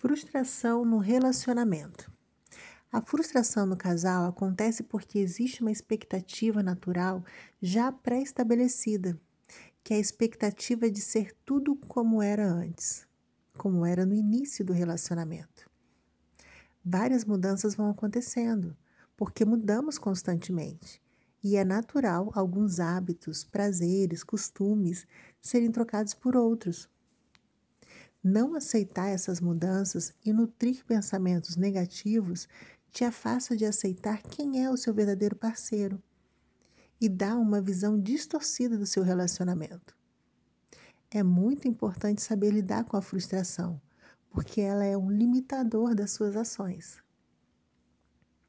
Frustração no relacionamento. A frustração no casal acontece porque existe uma expectativa natural já pré-estabelecida, que é a expectativa de ser tudo como era antes, como era no início do relacionamento. Várias mudanças vão acontecendo, porque mudamos constantemente, e é natural alguns hábitos, prazeres, costumes serem trocados por outros. Não aceitar essas mudanças e nutrir pensamentos negativos te afasta de aceitar quem é o seu verdadeiro parceiro e dá uma visão distorcida do seu relacionamento. É muito importante saber lidar com a frustração, porque ela é um limitador das suas ações.